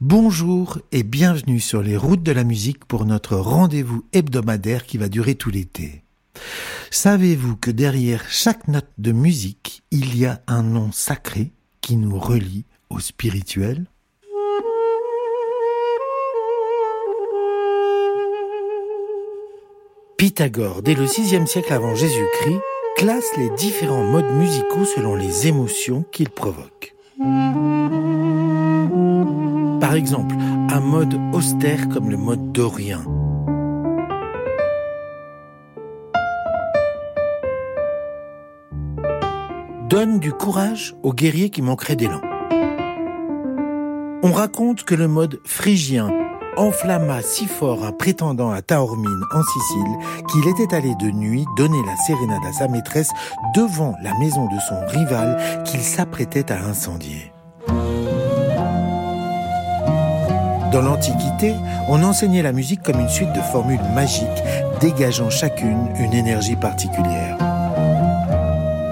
Bonjour et bienvenue sur les routes de la musique pour notre rendez-vous hebdomadaire qui va durer tout l'été. Savez-vous que derrière chaque note de musique, il y a un nom sacré qui nous relie au spirituel? Pythagore, dès le VIe siècle avant Jésus-Christ, classe les différents modes musicaux selon les émotions qu'ils provoquent. Par exemple, un mode austère comme le mode dorien. Donne du courage aux guerriers qui manqueraient d'élan. On raconte que le mode phrygien enflamma si fort un prétendant à Taormine en Sicile qu'il était allé de nuit donner la sérénade à sa maîtresse devant la maison de son rival qu'il s'apprêtait à incendier. Dans l'Antiquité, on enseignait la musique comme une suite de formules magiques dégageant chacune une énergie particulière.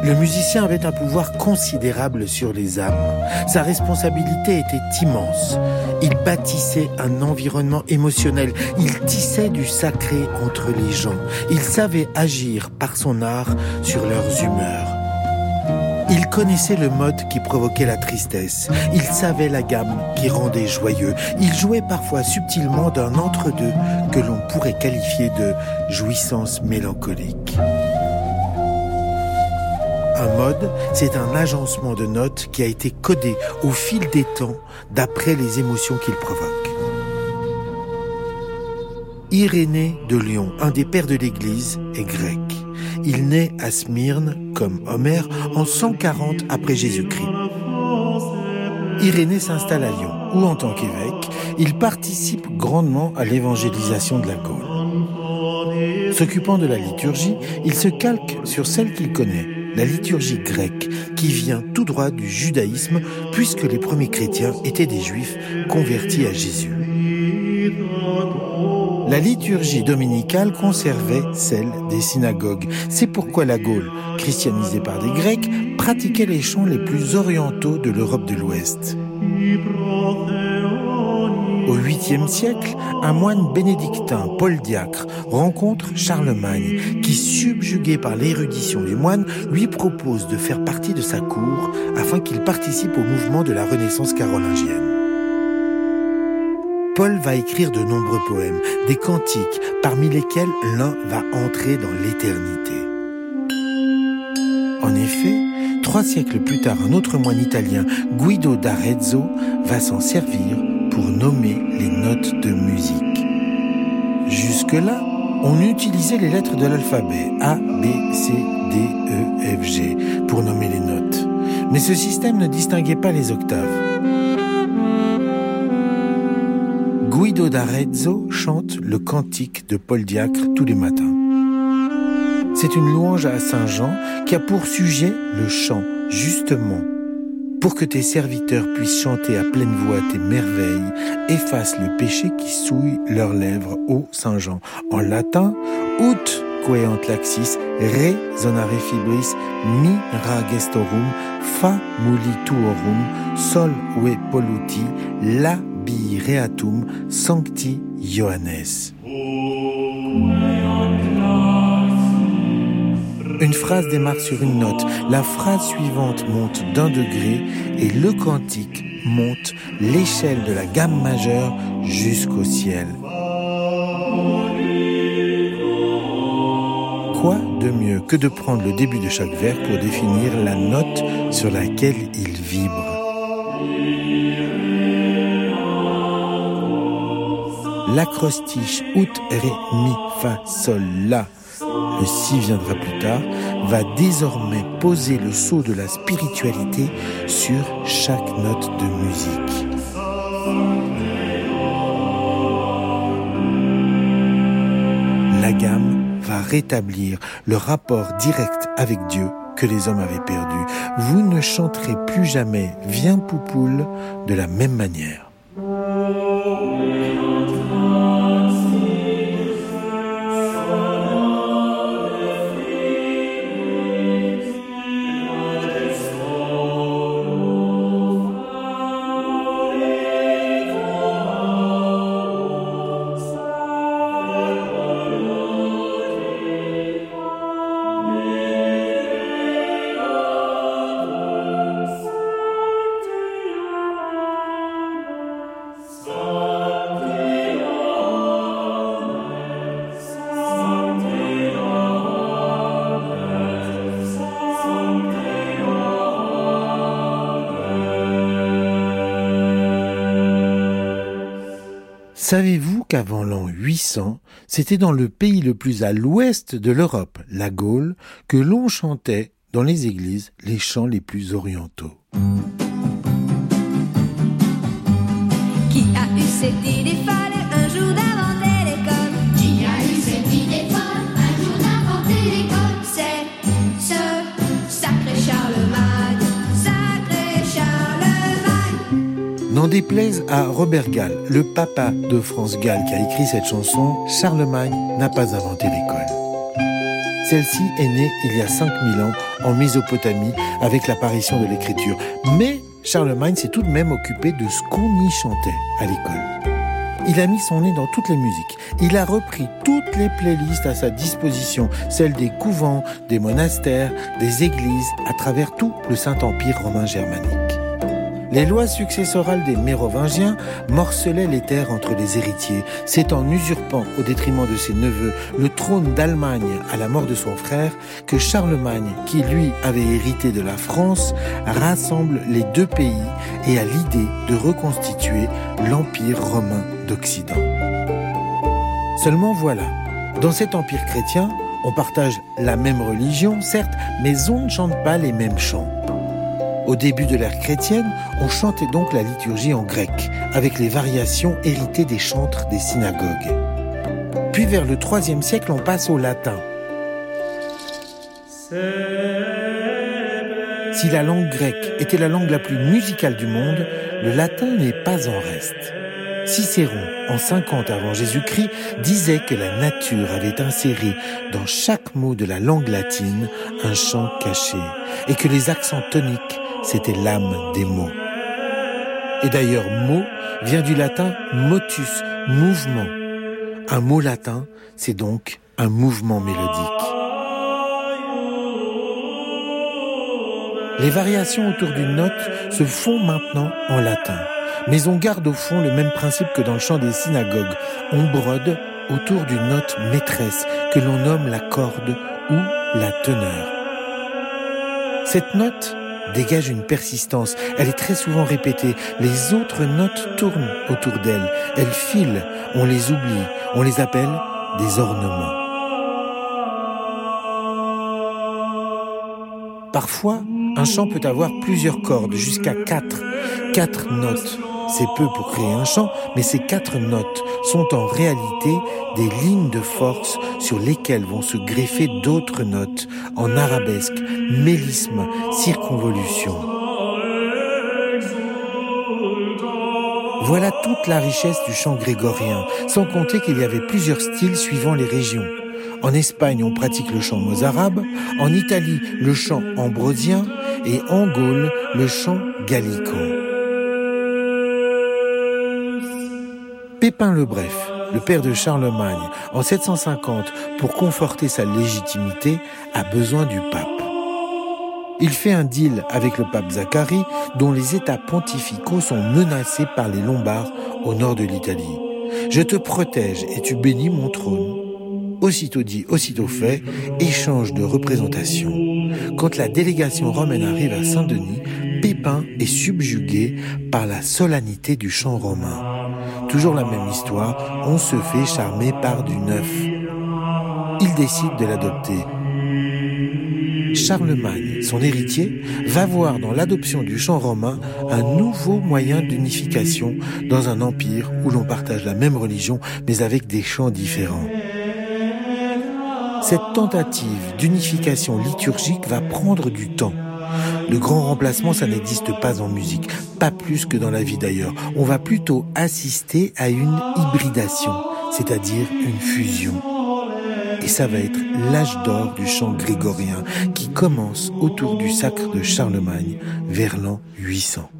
Le musicien avait un pouvoir considérable sur les âmes. Sa responsabilité était immense. Il bâtissait un environnement émotionnel. Il tissait du sacré entre les gens. Il savait agir par son art sur leurs humeurs. Il connaissait le mode qui provoquait la tristesse. Il savait la gamme qui rendait joyeux. Il jouait parfois subtilement d'un entre-deux que l'on pourrait qualifier de jouissance mélancolique. Un mode, c'est un agencement de notes qui a été codé au fil des temps d'après les émotions qu'il provoque. Irénée de Lyon, un des pères de l'Église, est grec. Il naît à Smyrne, comme Homère, en 140 après Jésus-Christ. Irénée s'installe à Lyon, où en tant qu'évêque, il participe grandement à l'évangélisation de la Gaule. S'occupant de la liturgie, il se calque sur celle qu'il connaît, la liturgie grecque, qui vient tout droit du judaïsme, puisque les premiers chrétiens étaient des juifs convertis à Jésus. La liturgie dominicale conservait celle des synagogues. C'est pourquoi la Gaule, christianisée par des Grecs, pratiquait les chants les plus orientaux de l'Europe de l'Ouest. Au 8e siècle, un moine bénédictin, Paul Diacre, rencontre Charlemagne, qui, subjugué par l'érudition des moines, lui propose de faire partie de sa cour afin qu'il participe au mouvement de la Renaissance carolingienne. Paul va écrire de nombreux poèmes, des cantiques, parmi lesquels l'un va entrer dans l'éternité. En effet, trois siècles plus tard, un autre moine italien, Guido d'Arezzo, va s'en servir pour nommer les notes de musique. Jusque-là, on utilisait les lettres de l'alphabet A, B, C, D, E, F, G pour nommer les notes. Mais ce système ne distinguait pas les octaves. Guido d'Arezzo chante le cantique de Paul Diacre tous les matins. C'est une louange à Saint Jean qui a pour sujet le chant, justement. Pour que tes serviteurs puissent chanter à pleine voix tes merveilles, efface le péché qui souille leurs lèvres, ô Saint Jean. En latin, ut queant laxis, re zonare fibris, mi ra gestorum, fa mulituorum, sol ve polluti, la bi reatum, sancti Johannes. Une phrase démarre sur une note, la phrase suivante monte d'un degré et le cantique monte l'échelle de la gamme majeure jusqu'au ciel. Quoi de mieux que de prendre le début de chaque vers pour définir la note sur laquelle il vibre? L'acrostiche out, ré, mi, fa, sol, la le si viendra plus tard, va désormais poser le sceau de la spiritualité sur chaque note de musique. La gamme va rétablir le rapport direct avec Dieu que les hommes avaient perdu. Vous ne chanterez plus jamais Viens Poupoule de la même manière. Qu'avant l'an 800, c'était dans le pays le plus à l'ouest de l'Europe, la Gaule, que l'on chantait dans les églises les chants les plus orientaux N'en déplaise à Robert Gall, le papa de France Gall qui a écrit cette chanson, Charlemagne n'a pas inventé l'école. Celle-ci est née il y a 5000 ans en Mésopotamie avec l'apparition de l'écriture. Mais Charlemagne s'est tout de même occupé de ce qu'on y chantait à l'école. Il a mis son nez dans toutes les musiques. Il a repris toutes les playlists à sa disposition, celles des couvents, des monastères, des églises, à travers tout le Saint-Empire romain germanique. Les lois successorales des Mérovingiens morcelaient les terres entre les héritiers. C'est en usurpant, au détriment de ses neveux, le trône d'Allemagne à la mort de son frère que Charlemagne, qui lui avait hérité de la France, rassemble les deux pays et a l'idée de reconstituer l'Empire romain d'Occident. Seulement voilà, dans cet empire chrétien, on partage la même religion, certes, mais on ne chante pas les mêmes chants. Au début de l'ère chrétienne, on chantait donc la liturgie en grec, avec les variations héritées des chantres des synagogues. Puis vers le IIIe siècle, on passe au latin. Si la langue grecque était la langue la plus musicale du monde, le latin n'est pas en reste. Cicéron, en 50 avant Jésus-Christ, disait que la nature avait inséré dans chaque mot de la langue latine un chant caché, et que les accents toniques c'était l'âme des mots. Et d'ailleurs, mot vient du latin motus, mouvement. Un mot latin, c'est donc un mouvement mélodique. Les variations autour d'une note se font maintenant en latin. Mais on garde au fond le même principe que dans le chant des synagogues. On brode autour d'une note maîtresse que l'on nomme la corde ou la teneur. Cette note, dégage une persistance. Elle est très souvent répétée. Les autres notes tournent autour d'elle. Elles filent. On les oublie. On les appelle des ornements. Parfois, un chant peut avoir plusieurs cordes, jusqu'à quatre. Quatre notes. C'est peu pour créer un chant, mais ces quatre notes sont en réalité des lignes de force sur lesquelles vont se greffer d'autres notes en arabesque, mélisme, circonvolution. Voilà toute la richesse du chant grégorien, sans compter qu'il y avait plusieurs styles suivant les régions. En Espagne, on pratique le chant mozarabe, en Italie, le chant ambrosien, et en Gaule, le chant gallico. Pépin le Bref, le père de Charlemagne, en 750, pour conforter sa légitimité, a besoin du pape. Il fait un deal avec le pape Zacharie, dont les états pontificaux sont menacés par les Lombards au nord de l'Italie. Je te protège et tu bénis mon trône. Aussitôt dit, aussitôt fait, échange de représentation. Quand la délégation romaine arrive à Saint-Denis, Pépin est subjugué par la solennité du chant romain. Toujours la même histoire, on se fait charmer par du neuf. Il décide de l'adopter. Charlemagne, son héritier, va voir dans l'adoption du chant romain un nouveau moyen d'unification dans un empire où l'on partage la même religion mais avec des chants différents. Cette tentative d'unification liturgique va prendre du temps. Le grand remplacement, ça n'existe pas en musique, pas plus que dans la vie d'ailleurs. On va plutôt assister à une hybridation, c'est-à-dire une fusion. Et ça va être l'âge d'or du chant grégorien qui commence autour du sacre de Charlemagne vers l'an 800.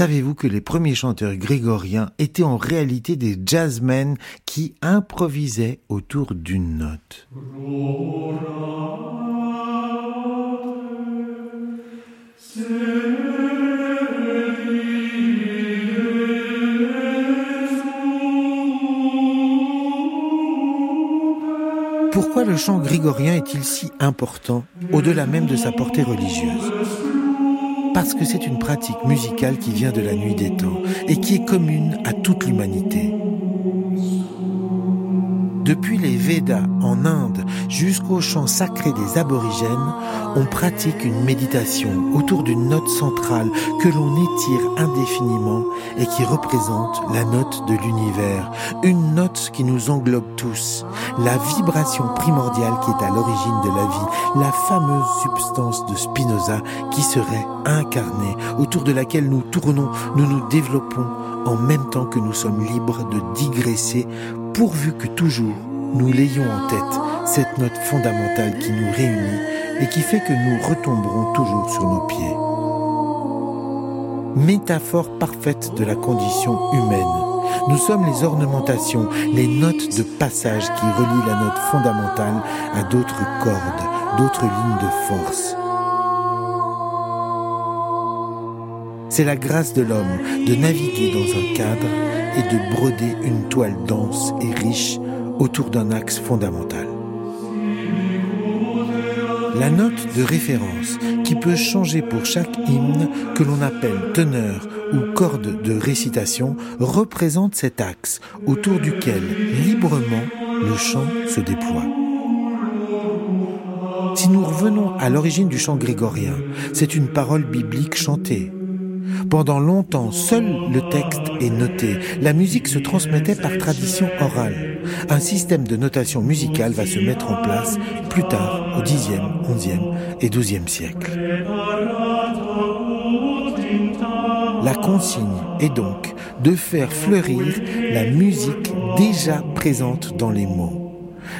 Savez-vous que les premiers chanteurs grégoriens étaient en réalité des jazzmen qui improvisaient autour d'une note? Pourquoi le chant grégorien est-il si important, au-delà même de sa portée religieuse? Parce que c'est une pratique musicale qui vient de la nuit des temps et qui est commune à toute l'humanité. Depuis les Védas en Inde jusqu'au chant sacré des aborigènes, on pratique une méditation autour d'une note centrale que l'on étire indéfiniment et qui représente la note de l'univers, une note qui nous englobe tous, la vibration primordiale qui est à l'origine de la vie, la fameuse substance de Spinoza qui serait incarnée, autour de laquelle nous tournons, nous nous développons en même temps que nous sommes libres de digresser pourvu que toujours nous l'ayons en tête, cette note fondamentale qui nous réunit et qui fait que nous retomberons toujours sur nos pieds. Métaphore parfaite de la condition humaine. Nous sommes les ornementations, les notes de passage qui relient la note fondamentale à d'autres cordes, d'autres lignes de force. C'est la grâce de l'homme de naviguer dans un cadre et de broder une toile dense et riche autour d'un axe fondamental. La note de référence qui peut changer pour chaque hymne que l'on appelle teneur ou corde de récitation représente cet axe autour duquel librement le chant se déploie. Si nous revenons à l'origine du chant grégorien, c'est une parole biblique chantée, pendant longtemps, seul le texte est noté. La musique se transmettait par tradition orale. Un système de notation musicale va se mettre en place plus tard, au Xe, XIe et XIIe siècle. La consigne est donc de faire fleurir la musique déjà présente dans les mots.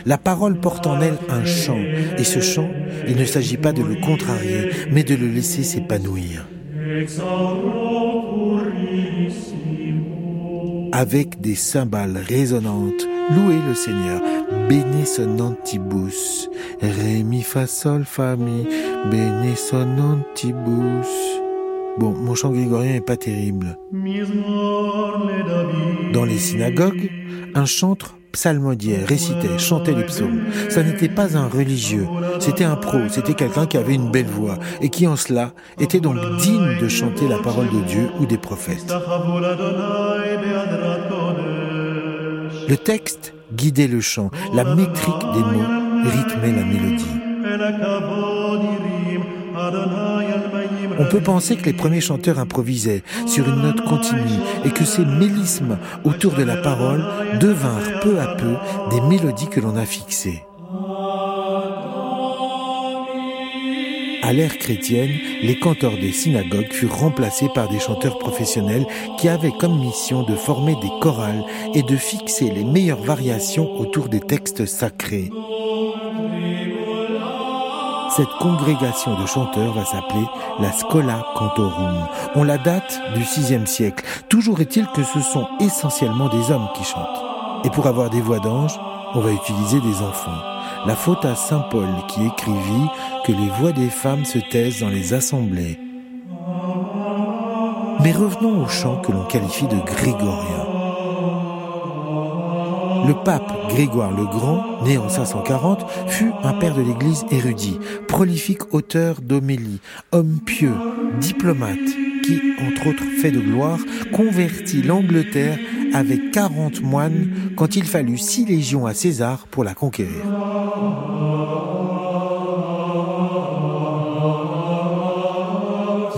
La parole porte en elle un chant, et ce chant, il ne s'agit pas de le contrarier, mais de le laisser s'épanouir. Avec des cymbales résonnantes, louez le Seigneur. Bene sonantibus. Ré, mi, fa, sol, fa, mi. Bene sonantibus. Bon, mon chant grégorien est pas terrible. Dans les synagogues, un chantre psalmodiait, récitait, chantait les psaumes. Ça n'était pas un religieux, c'était un pro, c'était quelqu'un qui avait une belle voix et qui en cela était donc digne de chanter la parole de Dieu ou des prophètes. Le texte guidait le chant, la métrique des mots rythmait la mélodie. On peut penser que les premiers chanteurs improvisaient sur une note continue et que ces mélismes autour de la parole devinrent peu à peu des mélodies que l'on a fixées. À l'ère chrétienne, les canteurs des synagogues furent remplacés par des chanteurs professionnels qui avaient comme mission de former des chorales et de fixer les meilleures variations autour des textes sacrés. Cette congrégation de chanteurs va s'appeler la Scola Cantorum. On la date du VIe siècle. Toujours est-il que ce sont essentiellement des hommes qui chantent. Et pour avoir des voix d'ange, on va utiliser des enfants. La faute à Saint Paul qui écrivit que les voix des femmes se taisent dans les assemblées. Mais revenons au chant que l'on qualifie de grégorien. Le pape Grégoire le Grand, né en 540, fut un père de l'Église érudit, prolifique auteur d'homélie, homme pieux, diplomate, qui, entre autres faits de gloire, convertit l'Angleterre avec 40 moines quand il fallut six légions à César pour la conquérir.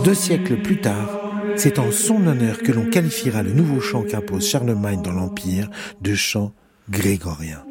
Deux siècles plus tard, c'est en son honneur que l'on qualifiera le nouveau chant qu'impose Charlemagne dans l'Empire de chant grégorien.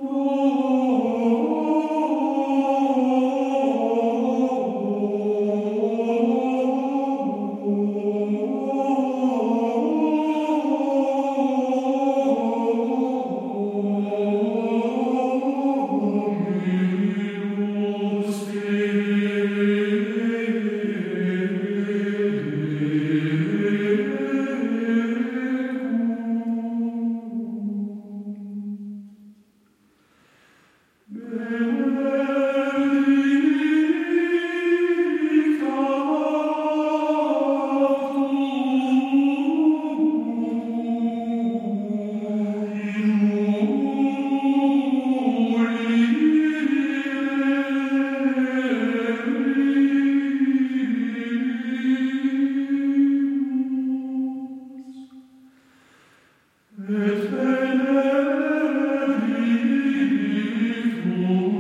et bene vivum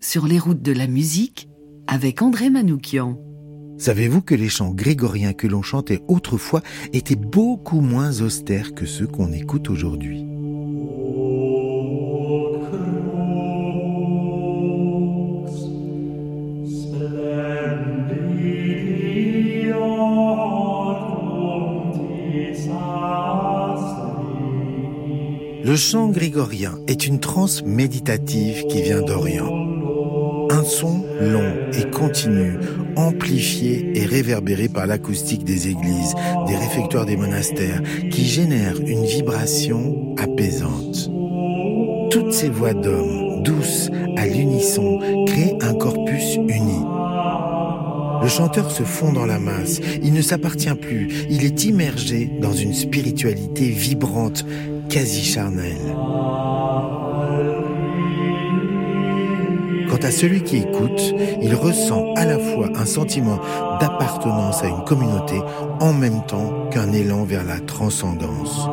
Sur les routes de la musique, avec André Manoukian. Savez-vous que les chants grégoriens que l'on chantait autrefois étaient beaucoup moins austères que ceux qu'on écoute aujourd'hui? Chant grégorien est une transe méditative qui vient d'Orient. Un son long et continu, amplifié et réverbéré par l'acoustique des églises, des réfectoires des monastères, qui génère une vibration apaisante. Toutes ces voix d'hommes, douces, à l'unisson, créent un corpus uni. Le chanteur se fond dans la masse, il ne s'appartient plus, il est immergé dans une spiritualité vibrante, quasi charnel. Quant à celui qui écoute, il ressent à la fois un sentiment d'appartenance à une communauté en même temps qu'un élan vers la transcendance.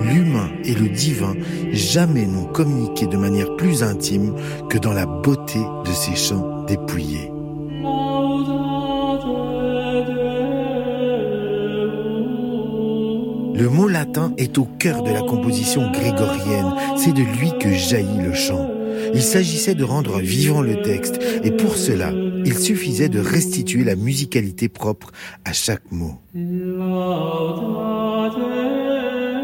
L'humain et le divin jamais n'ont communiqué de manière plus intime que dans la beauté de ces chants dépouillés. Le mot latin est au cœur de la composition grégorienne. C'est de lui que jaillit le chant. Il s'agissait de rendre vivant le texte, et pour cela, il suffisait de restituer la musicalité propre à chaque mot.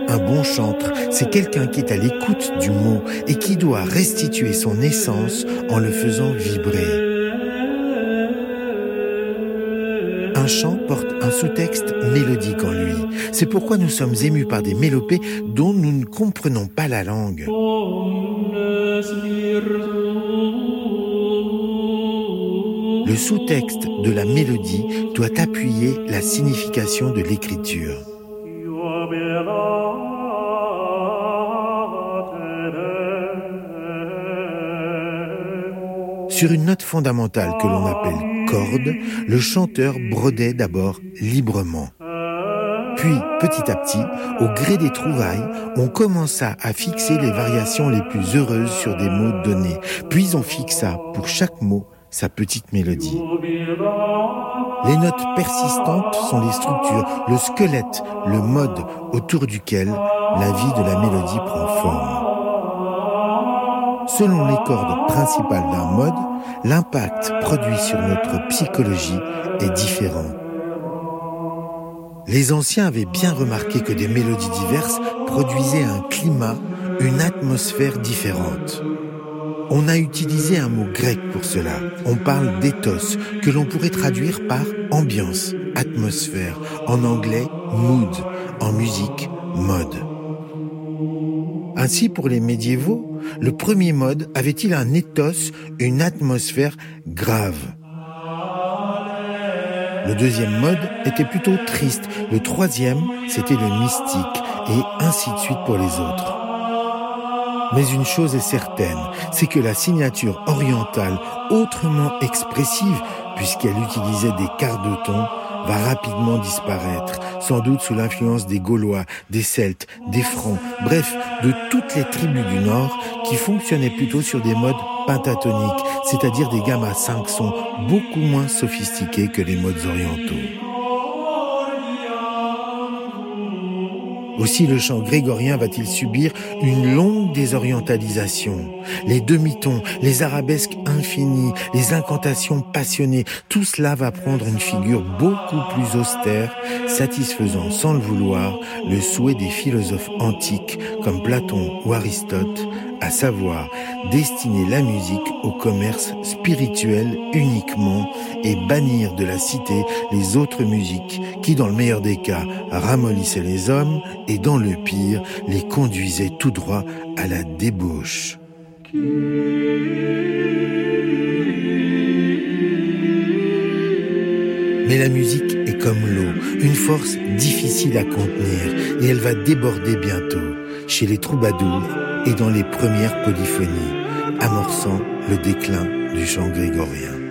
Un bon chantre, c'est quelqu'un qui est à l'écoute du mot et qui doit restituer son essence en le faisant vibrer. Un chant porte un sous-texte mélodique en lui. C'est pourquoi nous sommes émus par des mélopées dont nous ne comprenons pas la langue. Le sous-texte de la mélodie doit appuyer la signification de l'écriture. Sur une note fondamentale que l'on appelle le chanteur brodait d'abord librement. Puis, petit à petit, au gré des trouvailles, on commença à fixer les variations les plus heureuses sur des mots donnés. Puis on fixa pour chaque mot sa petite mélodie. Les notes persistantes sont les structures, le squelette, le mode autour duquel la vie de la mélodie prend forme. Selon les cordes principales d'un mode, l'impact produit sur notre psychologie est différent. Les anciens avaient bien remarqué que des mélodies diverses produisaient un climat, une atmosphère différente. On a utilisé un mot grec pour cela. On parle d'éthos, que l'on pourrait traduire par ambiance, atmosphère, en anglais mood, en musique mode. Ainsi, pour les médiévaux, le premier mode avait-il un éthos, une atmosphère grave? Le deuxième mode était plutôt triste. Le troisième, c'était le mystique. Et ainsi de suite pour les autres. Mais une chose est certaine, c'est que la signature orientale, autrement expressive, puisqu'elle utilisait des quarts de ton, va rapidement disparaître, sans doute sous l'influence des Gaulois, des Celtes, des Francs, bref, de toutes les tribus du Nord qui fonctionnaient plutôt sur des modes pentatoniques, c'est-à-dire des gammes à cinq sons beaucoup moins sophistiqués que les modes orientaux. Aussi le chant grégorien va-t-il subir une longue désorientalisation. Les demi-tons, les arabesques infinies, les incantations passionnées, tout cela va prendre une figure beaucoup plus austère, satisfaisant sans le vouloir le souhait des philosophes antiques comme Platon ou Aristote, à savoir destiner la musique au commerce spirituel uniquement et bannir de la cité les autres musiques qui, dans le meilleur des cas, ramollissaient les hommes et, dans le pire, les conduisaient tout droit à la débauche. Mais la musique est comme l'eau, une force difficile à contenir, et elle va déborder bientôt, chez les troubadours et dans les premières polyphonies, amorçant le déclin du chant grégorien.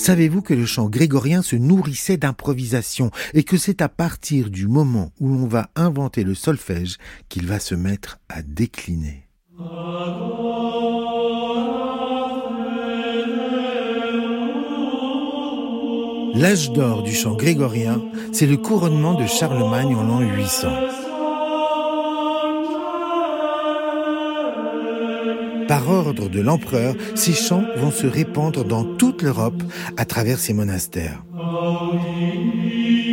Savez-vous que le chant grégorien se nourrissait d'improvisation et que c'est à partir du moment où l'on va inventer le solfège qu'il va se mettre à décliner? L'âge d'or du chant grégorien, c'est le couronnement de Charlemagne en l'an 800. Par ordre de l'empereur, ces chants vont se répandre dans toute l'Europe à travers ces monastères.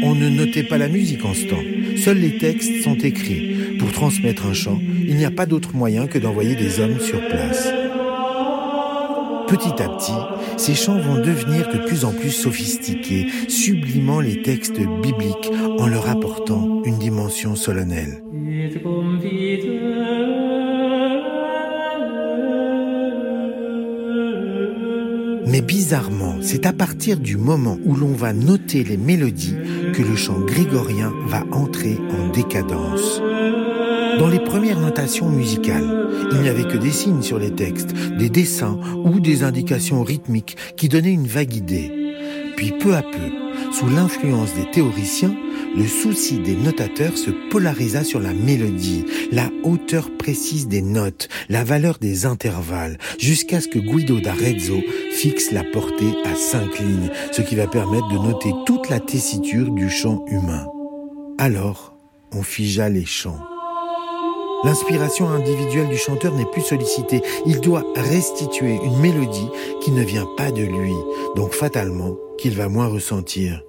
On ne notait pas la musique en ce temps. Seuls les textes sont écrits. Pour transmettre un chant, il n'y a pas d'autre moyen que d'envoyer des hommes sur place. Petit à petit, ces chants vont devenir de plus en plus sophistiqués, sublimant les textes bibliques en leur apportant une dimension solennelle. Mais bizarrement, c'est à partir du moment où l'on va noter les mélodies que le chant grégorien va entrer en décadence. Dans les premières notations musicales, il n'y avait que des signes sur les textes, des dessins ou des indications rythmiques qui donnaient une vague idée. Puis peu à peu, sous l'influence des théoriciens, le souci des notateurs se polarisa sur la mélodie, la hauteur précise des notes, la valeur des intervalles, jusqu'à ce que Guido d'Arezzo fixe la portée à cinq lignes, ce qui va permettre de noter toute la tessiture du chant humain. Alors, on figea les chants. L'inspiration individuelle du chanteur n'est plus sollicitée. Il doit restituer une mélodie qui ne vient pas de lui, donc fatalement qu'il va moins ressentir.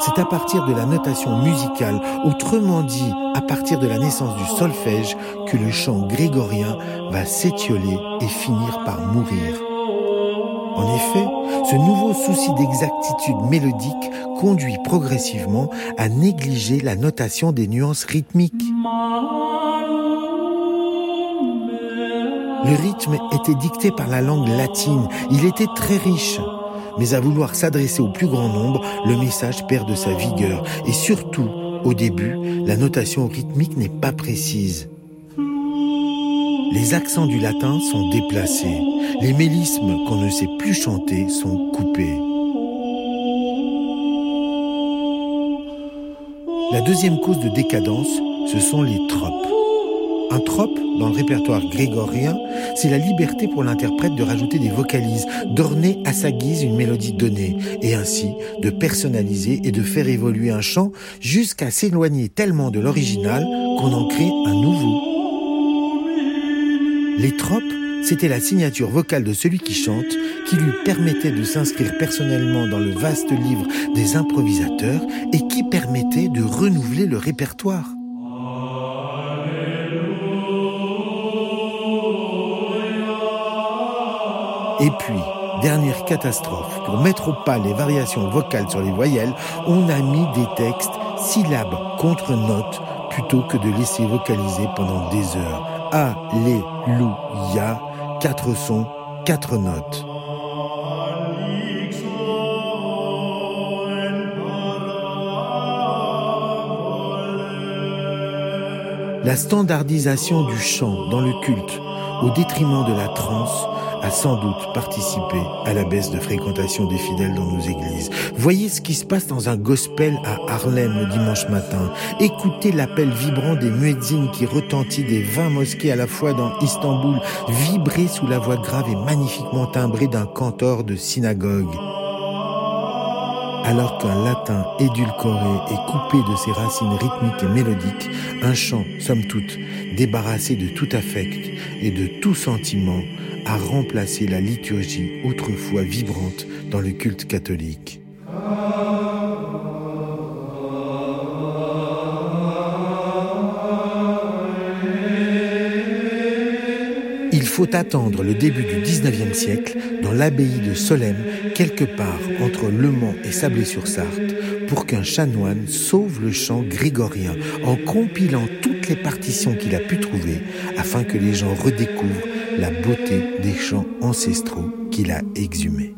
C'est à partir de la notation musicale, autrement dit à partir de la naissance du solfège, que le chant grégorien va s'étioler et finir par mourir. En effet, ce nouveau souci d'exactitude mélodique conduit progressivement à négliger la notation des nuances rythmiques. Le rythme était dicté par la langue latine, il était très riche mais à vouloir s'adresser au plus grand nombre, le message perd de sa vigueur. Et surtout, au début, la notation rythmique n'est pas précise. Les accents du latin sont déplacés. Les mélismes qu'on ne sait plus chanter sont coupés. La deuxième cause de décadence, ce sont les tropes. Un trope dans le répertoire grégorien, c'est la liberté pour l'interprète de rajouter des vocalises, d'orner à sa guise une mélodie donnée, et ainsi de personnaliser et de faire évoluer un chant jusqu'à s'éloigner tellement de l'original qu'on en crée un nouveau. Les tropes, c'était la signature vocale de celui qui chante, qui lui permettait de s'inscrire personnellement dans le vaste livre des improvisateurs et qui permettait de renouveler le répertoire. Et puis, dernière catastrophe, pour mettre au pas les variations vocales sur les voyelles, on a mis des textes syllabes contre notes plutôt que de laisser vocaliser pendant des heures. Alléluia, quatre sons, quatre notes. La standardisation du chant dans le culte, au détriment de la trance, a sans doute participé à la baisse de fréquentation des fidèles dans nos églises. Voyez ce qui se passe dans un gospel à Harlem le dimanche matin. Écoutez l'appel vibrant des muezzins qui retentit des 20 mosquées à la fois dans Istanbul, vibrer sous la voix grave et magnifiquement timbrée d'un cantor de synagogue alors qu'un latin édulcoré est coupé de ses racines rythmiques et mélodiques, un chant, somme toute, débarrassé de tout affect et de tout sentiment, a remplacé la liturgie autrefois vibrante dans le culte catholique. Faut attendre le début du 19e siècle dans l'abbaye de Solesmes, quelque part entre Le Mans et Sablé-sur-Sarthe, pour qu'un chanoine sauve le chant grégorien en compilant toutes les partitions qu'il a pu trouver afin que les gens redécouvrent la beauté des chants ancestraux qu'il a exhumés.